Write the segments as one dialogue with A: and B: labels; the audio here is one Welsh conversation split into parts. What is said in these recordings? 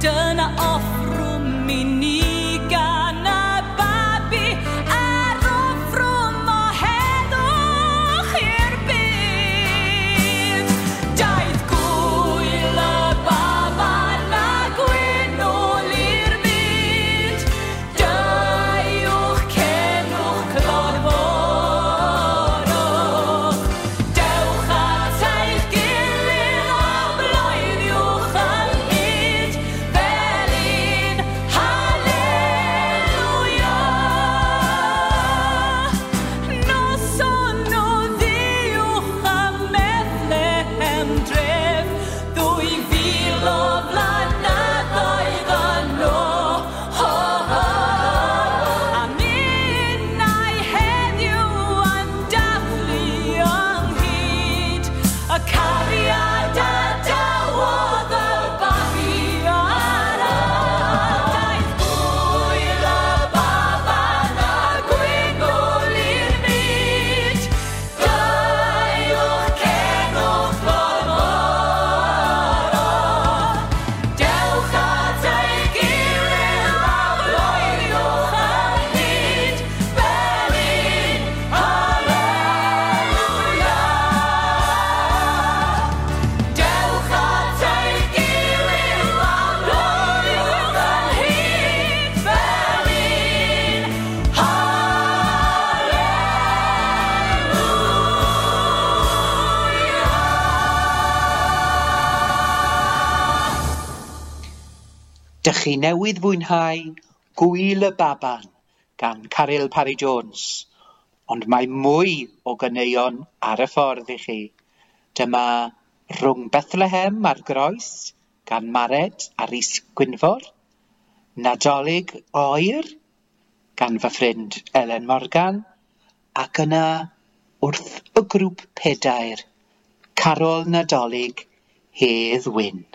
A: Turn it
B: off. Chi newydd fwynhau Gwyl y Baban gan Caryl Parry-Jones, ond mae mwy o ganeuon ar y ffordd i chi. Dyma Rhwng Bethlehem a'r Groes gan Mared a Rhys Gwynfor, Nadolig Oer gan fy ffrind Elen Morgan, ac yna wrth y grŵp pedair, Carol Nadolig Hedd Wyn.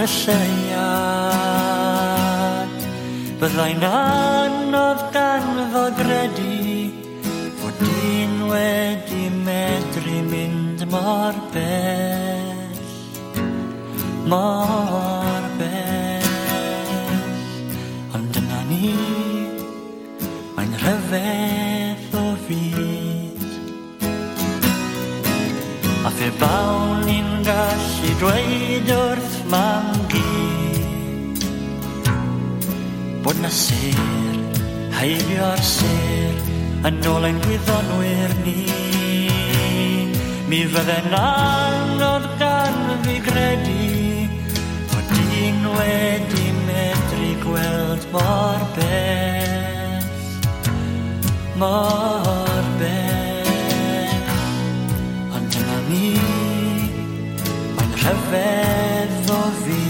A: ar
C: y syniad. Byddai'n anodd danfod gredu Fod dyn wedi medru mynd mor bell Mor bell. Ond dyna ni Mae'n rhyfedd o fyd. A fe bawn ni'n gallu dweud wrth mam y sir Heilio'r sir Yn ôl ein gwyddonwyr ni. Mi fydde'n anodd gan fi gredu Fod dyn wedi medru gweld mor beth Mor beth Ond dyna ni Mae'n rhyfedd o fi.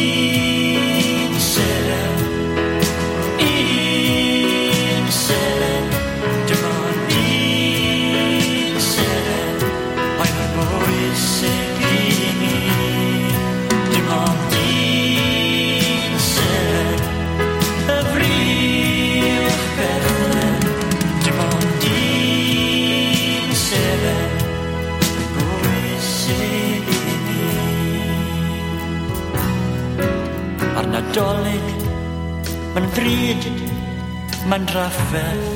C: Mantra.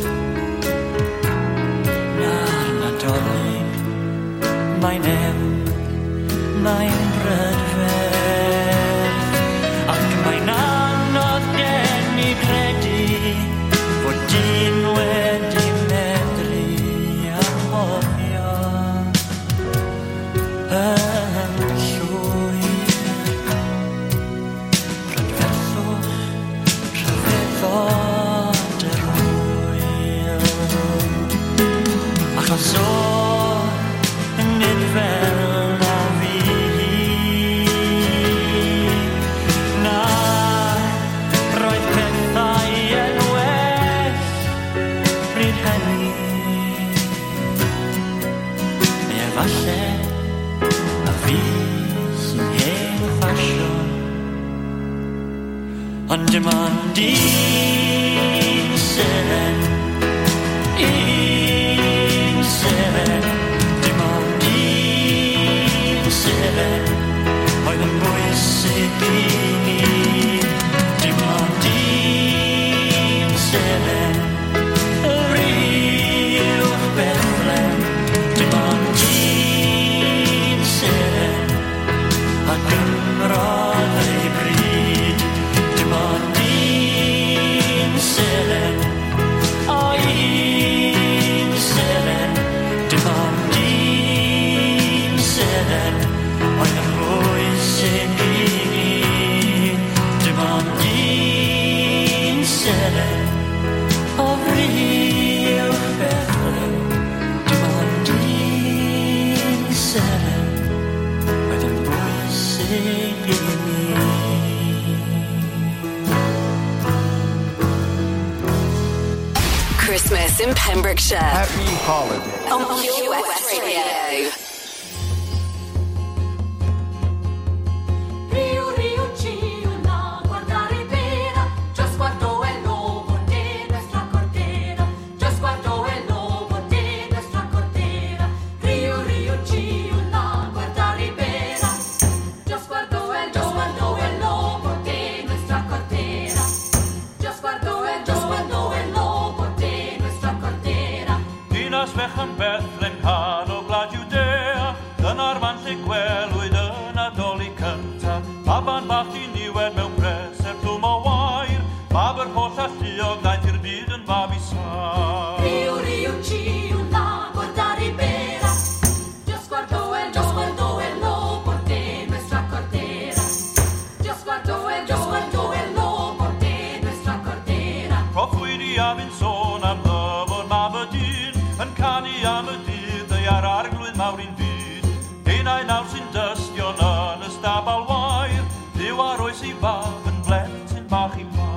C: oes i fab yn blentyn bach i
D: ma.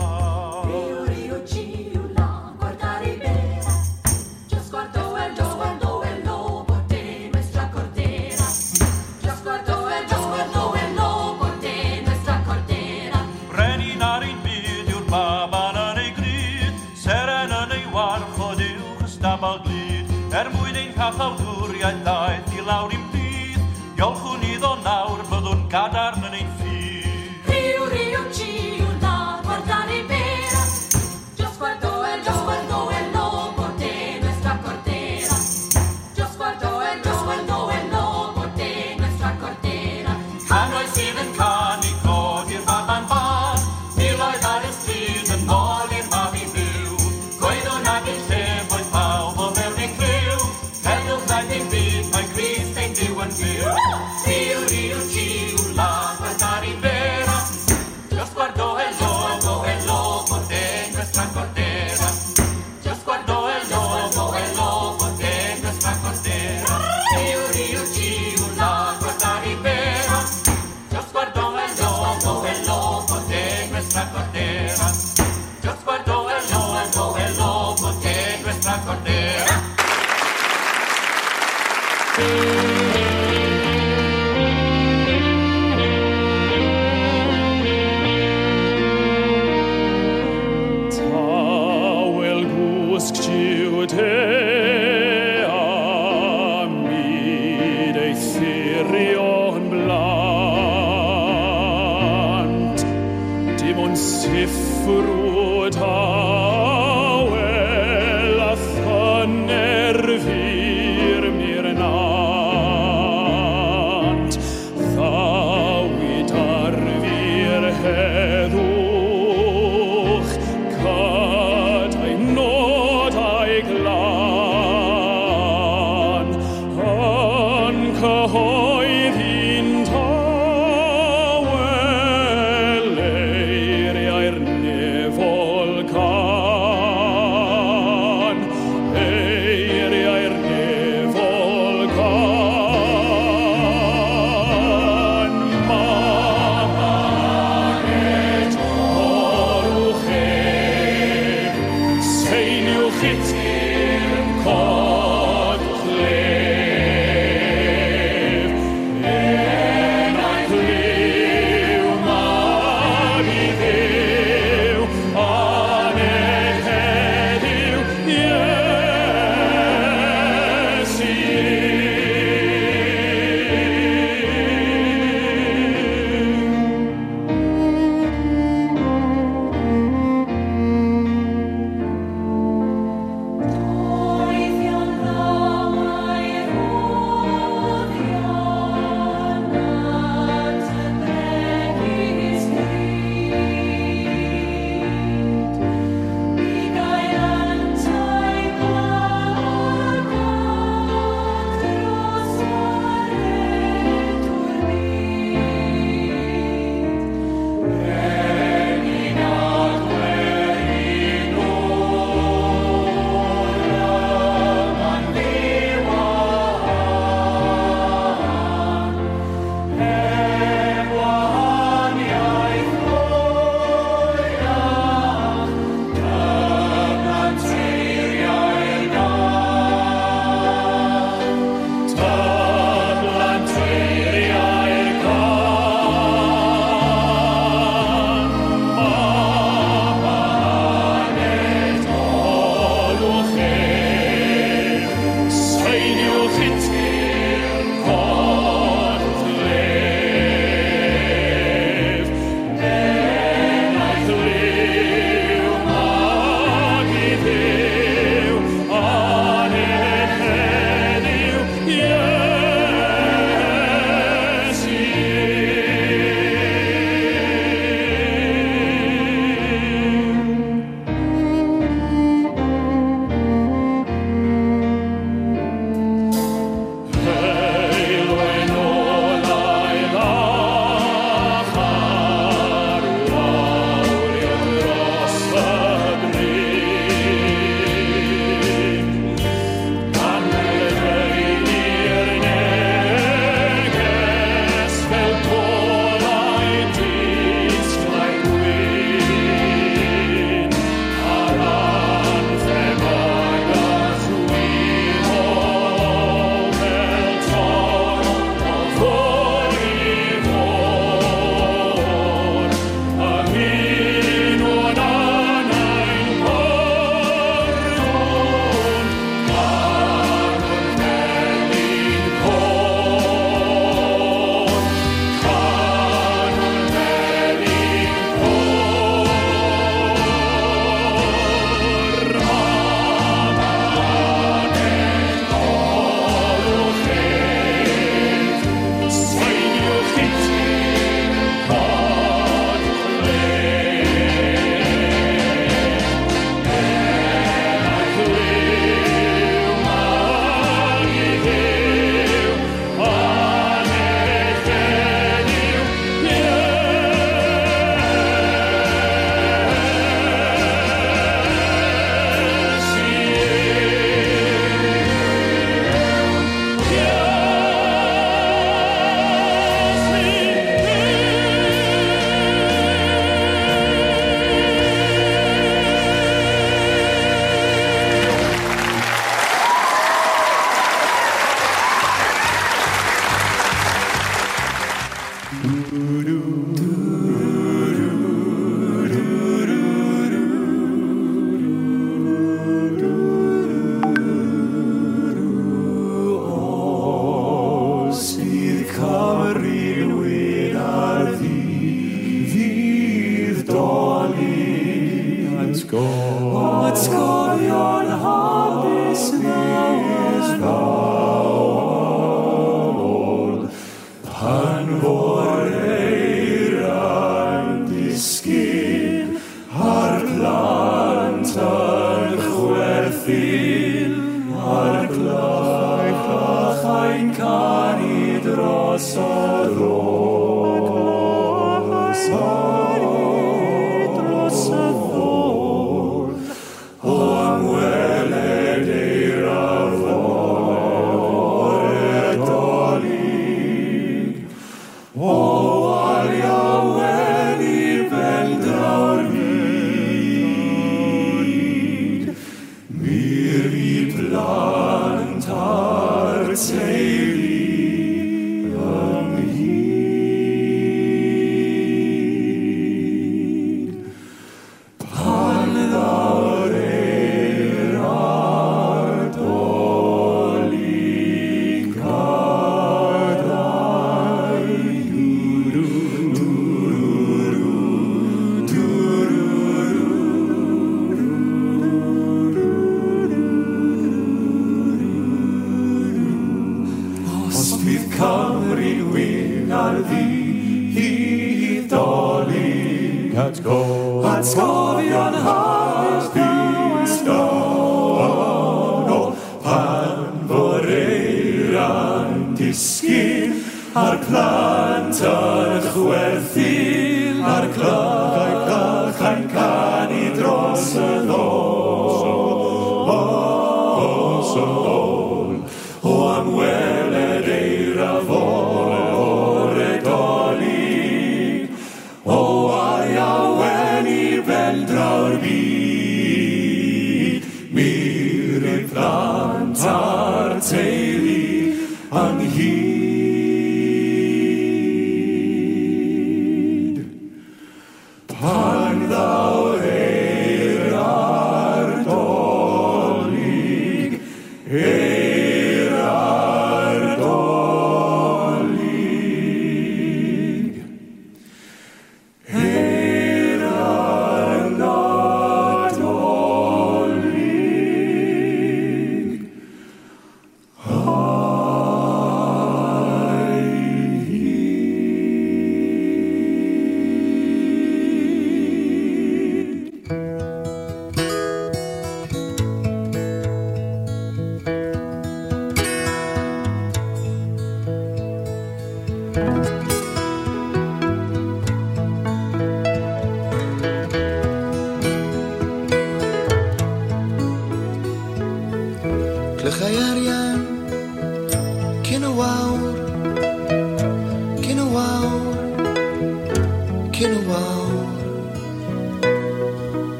A: Rio, rio,
E: giw, la, guardar i
A: bera. Just guardo el do, el do, el lobo de nuestra cordera. Just guardo el do, el do, el lobo de nuestra cordera.
E: Brenin ar ein byd yw'r baban yn ei gryd. Seren yn ei warch o diwch ystabal glyd. Er mwyn ein cachawdwriaeth daeth i lawr i'n byd. Diolch hwn iddo nawr byddwn
F: gadael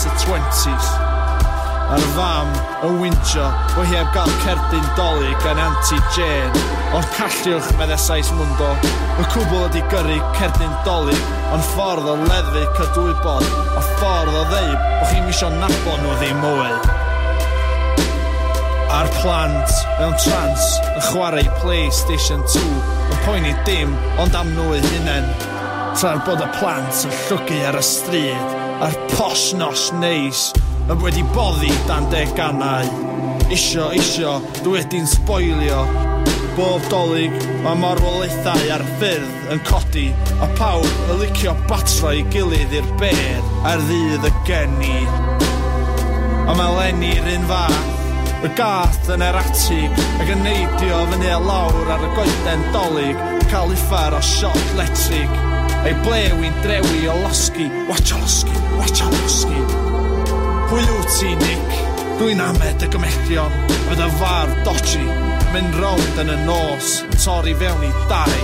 F: ers y 20s. A'r fam yn wyntio fo hi heb gael cerdyn doli gan anti Jane. Ond calliwch meddesais mwndo, y cwbl ydi gyrru cerdyn doli, ond ffordd o leddu cydwybod, a ffordd o ddeud bo chi'n misio nabod nhw ddim mwy. A'r plant mewn trans yn chwarae PlayStation 2 yn poeni dim ond am nhw eu hunain. Tra'r bod y plant yn llwgu ar y stryd a'r posnos neis yn wedi boddi dan deganau. Isio, isio, dwi wedi'n sboilio. Bob dolyg mae marwolaethau ar ffyrdd yn codi a pawb yn licio batra i gilydd i'r bed a'r ddydd y geni. A mae Lenny'r un fath y gath yn yr atig ac yn neidio fyny a lawr ar y goeden dolyg cael uffar o siot letrig Ei blew i'n drewi o losgi. Watch o losgi, watch o losgi. Pwy wyt ti, Nick? Dwi'n amed y gymedion Fydd y far dodgy Mynd rownd yn y nos Torri fewn i dau.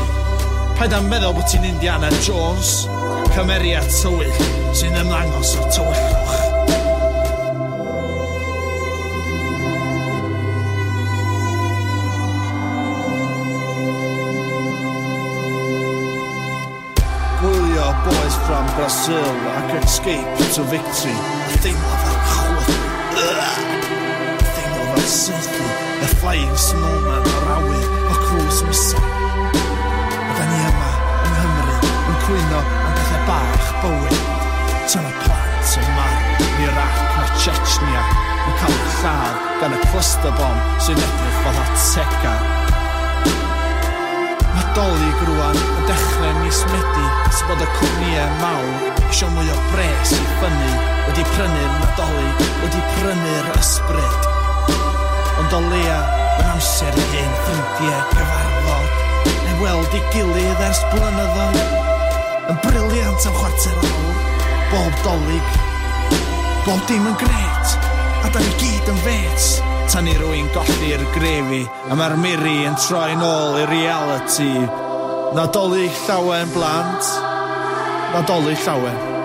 F: Paid am meddwl bod ti'n Indiana Jones. Cymeriad tywyll Sy'n ymddangos o'r tywyllwch. from Brazil I could escape to victory. A thing of a chwyth A thing of a syrthi A flying snowman o'r awyr O cruise missile A da ni yma yng Nghymru Yn cwyno am pethau bach bywyd Tyna plant yn marw Ni rac na Chechnya. Yn cael lladd gan y cluster bomb. Sy'n edrych fel atega Nadolig rwan yn dechrau mis Medi sy bod y cwmnïau mawr isio mwy o bres i ffynnu wedi prynu'r Nadolig, wedi prynu'r ysbryd. Ond o leia yn amser i hen ffrindiau cyfarfod neu weld i gilydd ers blynyddoedd yn briliant am chwarter awr bob dolig bob dim yn gret a da ni gyd yn fets tan i rwy'n golli'r grefi a mae'r miri yn troi nôl i reality. Nadolig llawen blant, nadolig llawen.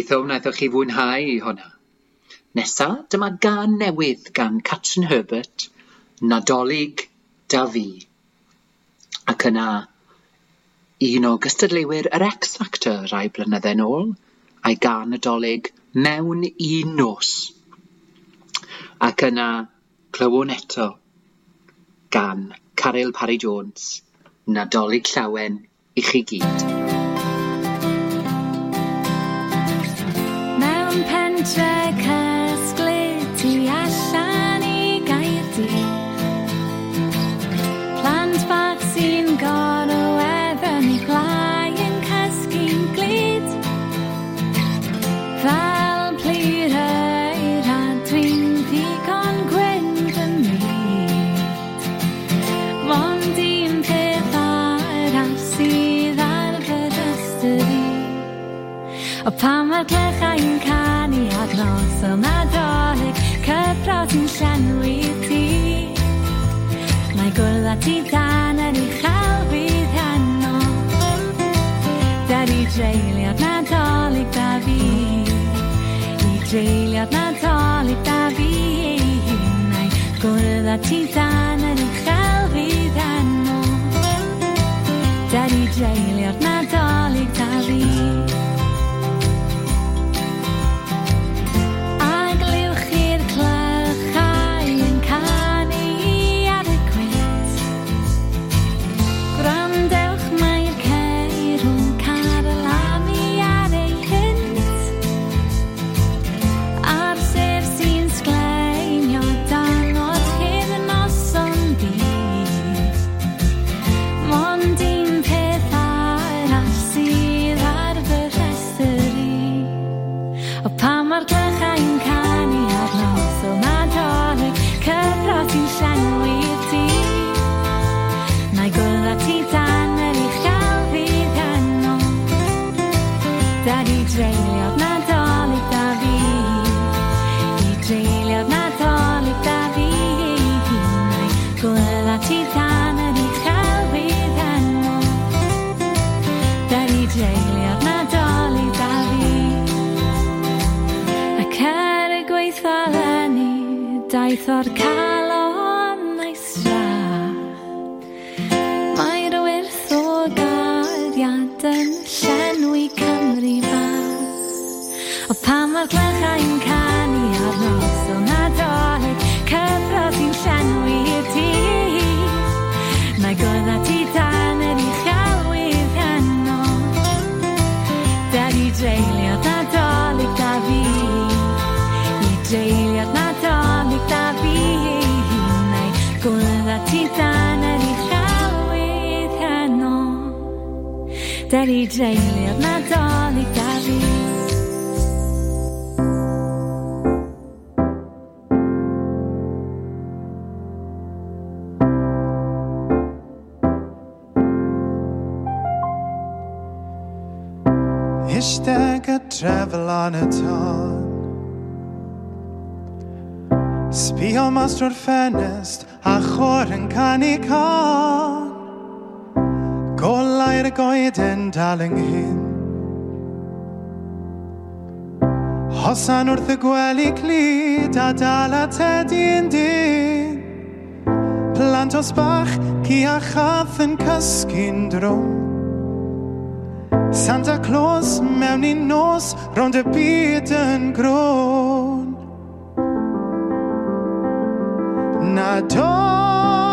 G: Gobeithio wnaethoch chi fwynhau hwnna. Nesa, dyma gan newydd gan Catrin Herbert, Nadolig da fi. Ac yna, un o gystadleuwyr yr X Factor rai blynydde nôl, a'i gan nadolig mewn un nos. Ac yna, clywon eto, gan Caryl Parry Jones, Nadolig llawen i chi gyd.
B: O pan mae'r clechau'n canu ar nos noson nadolig? Cyfrod yn llenwi ti. Mae gwrdd ti dan yn ei chael fydd heno. Dar i dreulio'r nadolig da fi. I dreulio'r nadolig da fi Mae gwrdd ti dan yn ei chael fydd heno. Dar i dreulio'r nadolig da fi. Unwaith o'r calon ei strad Mae'r wyrth o gariad yn llenwi Cymru fad O pan mae'r glychau'n canu ar nos o nadolig Cyfro sy'n llenwi y tŷ Mae gwydda ti dan yr uchelwydd heno. Da ni dreulio nadolig da fi I dreulio Daddy Jane jedna daleka vijest.
H: Wish I could travel on a ton Spio mas drar fenest a chor yn canu con Gol tair goeden dal ynghyn. Hosan wrth y gwely clid a dal a tedi yn dyn. Plant os bach ci a chath yn cysgu'n drwm. Santa Claus mewn i nos rond y byd yn grôn. Nadolig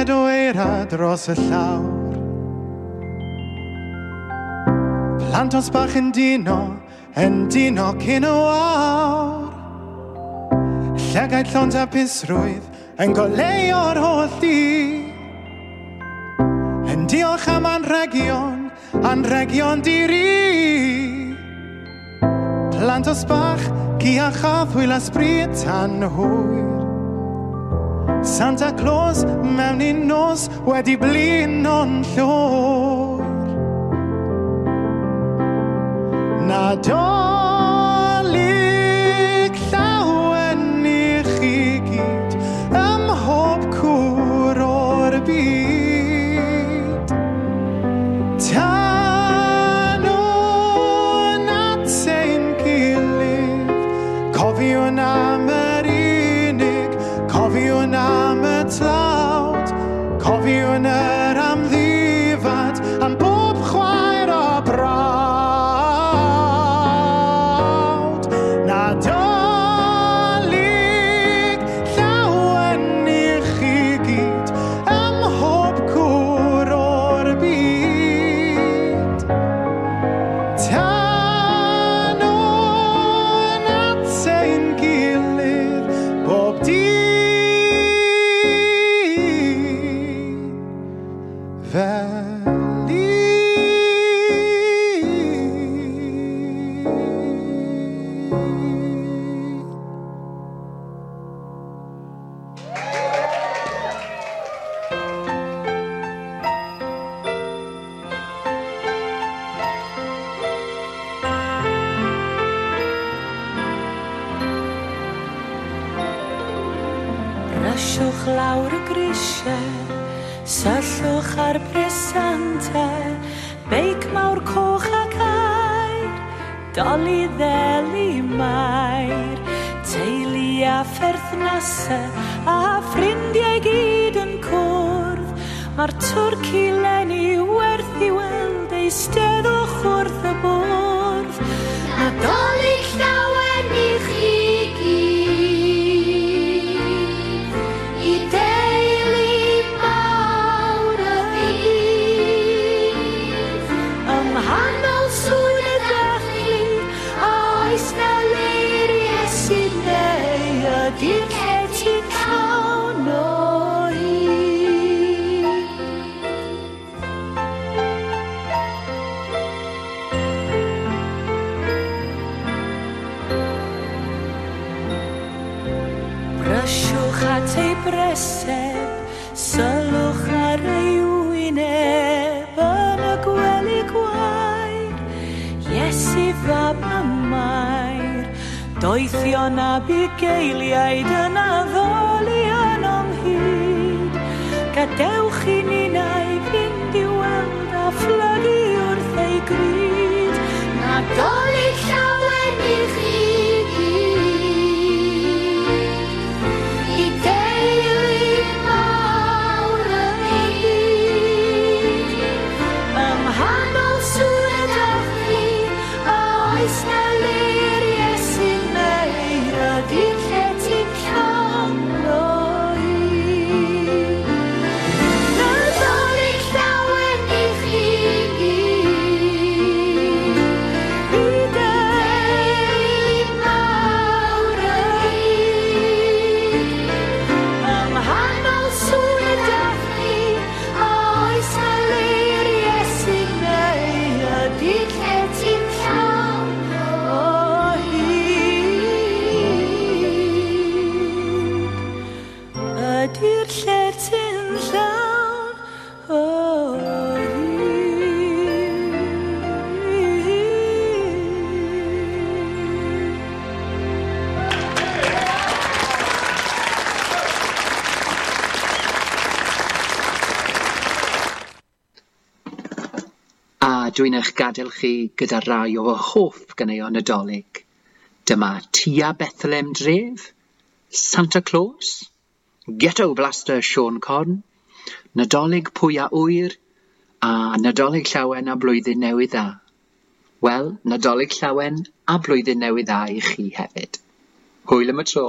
H: Cled o eira dros y llawr. Plantos bach yn dino Yn dino cyn o awr Llegau llond a busrwydd Yn goleio'r holl di. Yn diolch am anregion Anregion diri. Plantos bach Gia chaff hwyl a sbryd tan hwyr Santa Claus mewn un nos wedi blin o'n llwyr. Nad o'n
B: lawr y grisiau Syllwch ar bresantau Beic mawr coch ac air Doli ddeli mair Teulu a pherthnasau A ffrindiau gyd yn cwrdd. Mae'r twrci lenni werth i weld Eisteddwch wrth y bwrdd.
I: A
B: doli breseb, sylwch ar ei wyneb yn y gwely
G: gwaed. Iesu fab y mair, doethion a bugeiliaid yn addolion ynghyd. Gadewch i ni nai fynd i weld a fflygu wrth ei gryd.
B: gadael chi gyda rai o hoff ganeuon Nadolig. Dyma Tia Bethlehem Dref, Santa Claus, Ghetto Blaster Sean Corn, Nadolig Pwy a Wyr, a Nadolig Llawen a Blwyddyn Newydd Dda. Wel, Nadolig Llawen a Blwyddyn Newydd Dda i chi hefyd. Hwyl am y tro.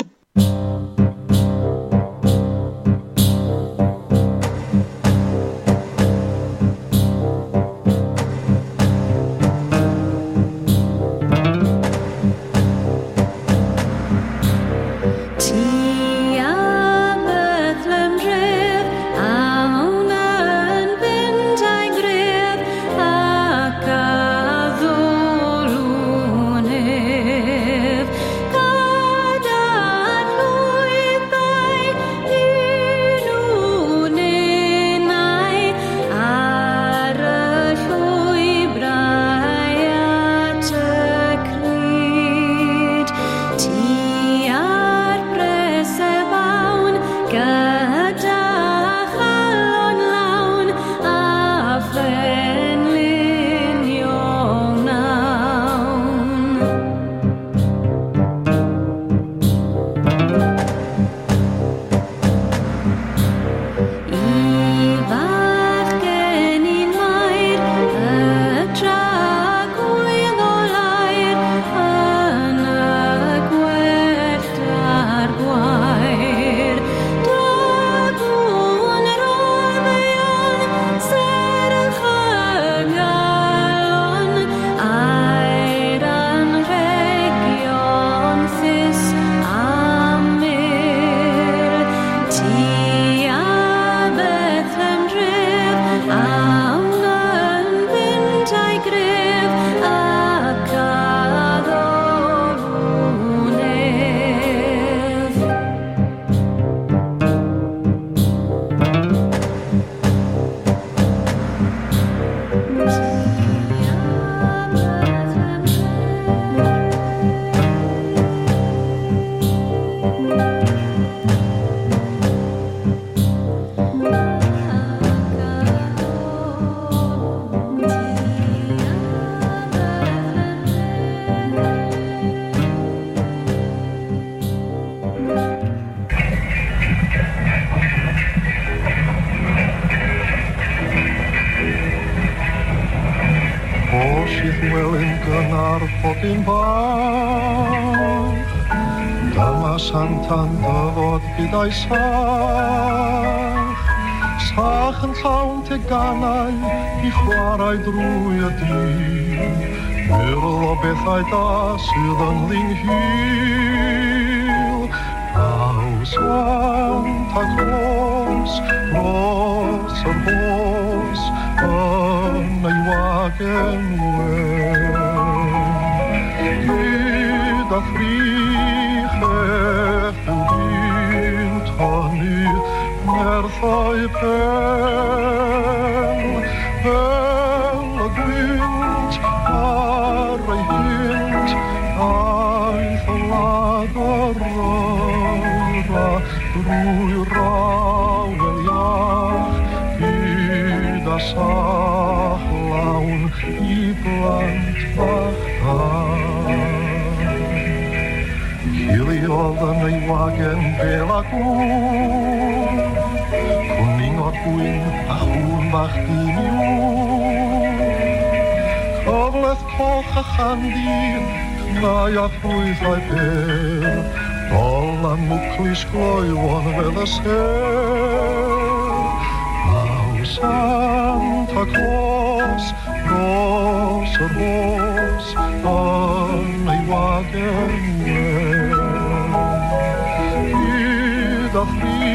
J: door Bethsaida sur den lynghyl. Rausvann tak hos, roser hos, anna joaken uen. Gyda frihe, fylgynta nu, nær thai pen. dă-mi oagă pe la cum, cu ningot puin, ahun bahtiniu. Kovlas kocha handim, naja fuis lai per, Olla muklis kloi on vele se, Santa Claus, Rosa Rose, on my wagon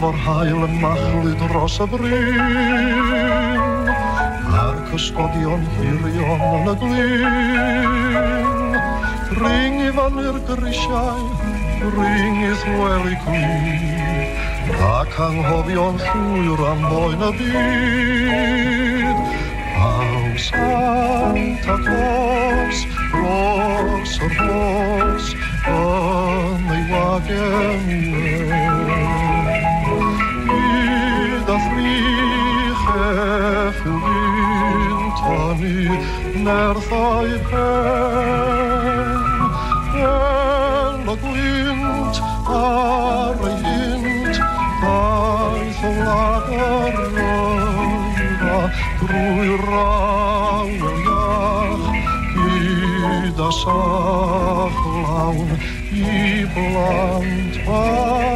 J: fo'r hael yn machlu dros y bryn. A'r cysgodion hirion yn y glyn Ring i fan i'r grisiau, ring i thweli cwyn. Ac anghofion llwyr am boen y byd. Aw Santa Claus, Ross o'r Ross, yn ei wagen mi nerthaipen. Eloquent, arrogant, taisolata roda, truirauja, kiidas ahlaun, iblant vaan.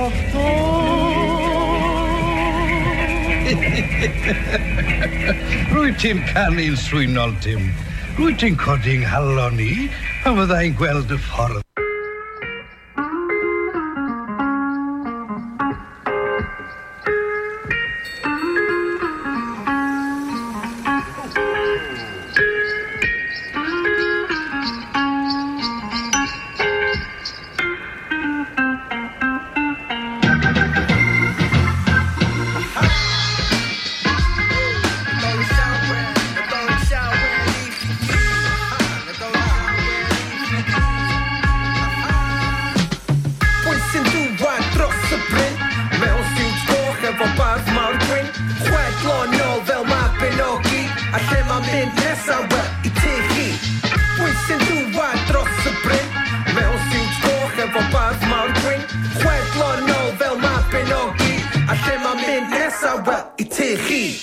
K: Rwy ti'n canu'n swynol, Tim. Rwy ti'n codi'n halon i, a fyddai'n gweld y ffordd.
L: Croesawa i te chi.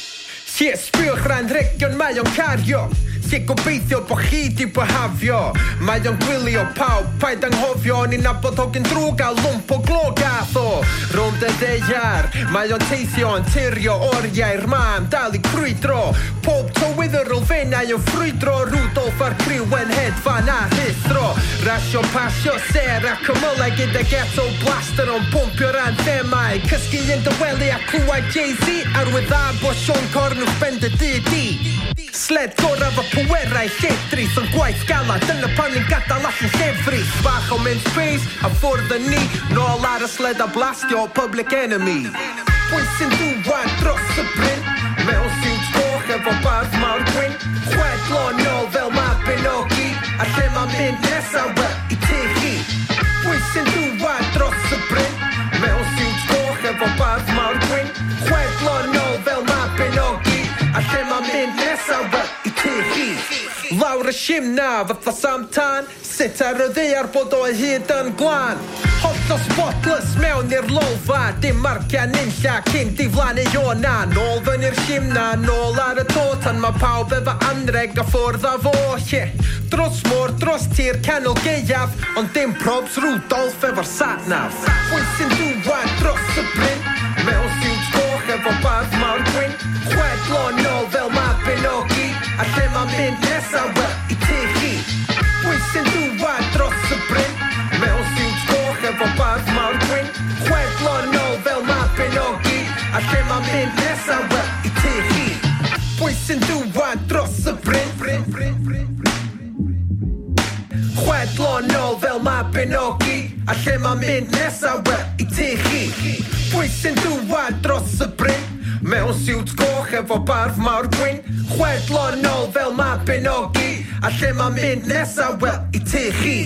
L: Sir sbiwch rhan region mae o'n cario lle gobeithio bo chi di byhafio Mae o'n gwylio pawb, paid anghofio. Ni'n nabod hogyn drwg a lwmp o glo gath o. Rwnd y ddeiar, mae o'n teithio yn tirio oriau'r mam Dal i crwydro, pob tywydd yr olfennau yn ffrwydro. Rudolf a'r criw yn hedfan a rithro Rasio, pasio, ser a cymylau gyda ghetto blaster o'n bwmpio ran themau. Cysgu yn dywelu a clywed Jay-Z. Arwydd a bo Sean Corn wrth bend y DD Sled goraf o Pwerau llefrith yn gwaith galad Dyna pan ni'n gadael allan llefrith. Bach o mynd space a ffwrdd yn ni. Nôl ar y sled a blastio public enemy. Pwy sy'n dŵan dros y bryn? Mewn siwt goch efo barf mawr gwyn. Chwedlo nôl fel mae Benogi A lle mae'n mynd nesaf? Wel Lawr y sim na, fatha sam tan. Sut ar y ddeiar bod o hyd yn glan Hot o spotless mewn i'r lolfa Dim marcia unlla cyn diflannu iona Nôl fy'n i'r sim na, nôl ar y to. Tan mae pawb efo anreg a ffwrdd a fo yeah. Dros môr, dros tir, canol geiaf Ond dim probs Rudolf efo'r satnaf. Fwy sy'n dŵad dros y bryn? Mewn siwt goch efo barf mawr gwyn. Chwedlo nôl fel mapin o A lle mae'n mynd nesa? Wel i ti chi Pwy sy'n dŵad dros y bryn. Mewn siwt goch efo barf mawr gwyn. Chwedlo nôl fel mae benogi A lle mae'n mynd nesa? Wel i ti chi Pwy sy'n dŵad dros y bryn. Bryn, bryn, bryn, bryn
M: Chwedlo nôl fel mae benogi A lle mae'n mynd nesa? Wel i ti chi Pwy sy'n dŵad dros y bryn. Mewn siwt goch efo barf mawr gwyn. Chwedlonol fel ma benogi A lle ma mynd nesa wel i te chi.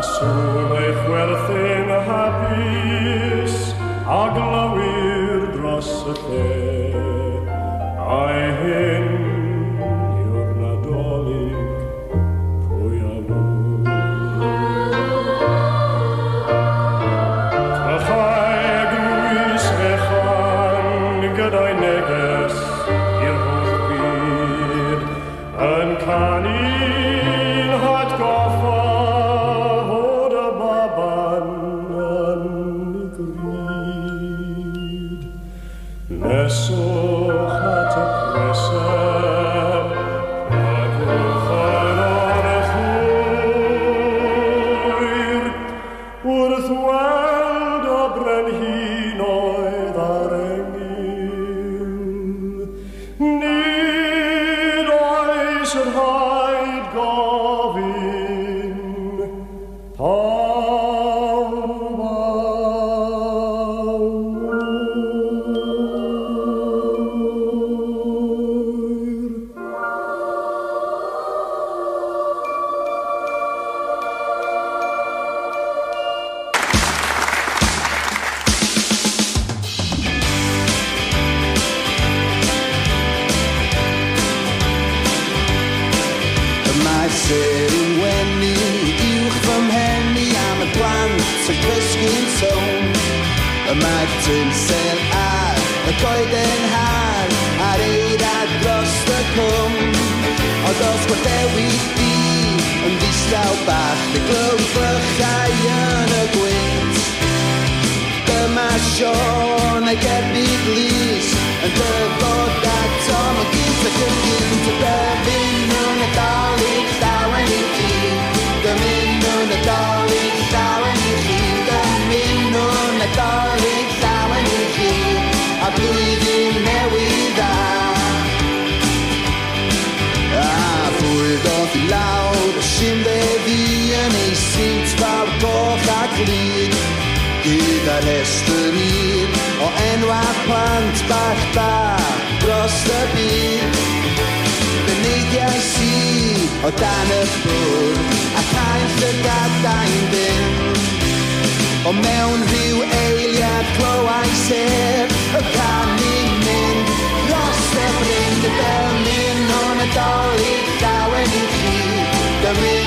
N: Rasulech welchen habis, a glawir
O: drossetei. ffenest un o enwau plant bach da dros y byd. Beneidiau si o dan y bwrdd a cael llygadain byd. O mewn rhyw eiliad glywau sef y canu mynd dros y bryn dy fel ni'n o'n y doli dawen i chi. Dyma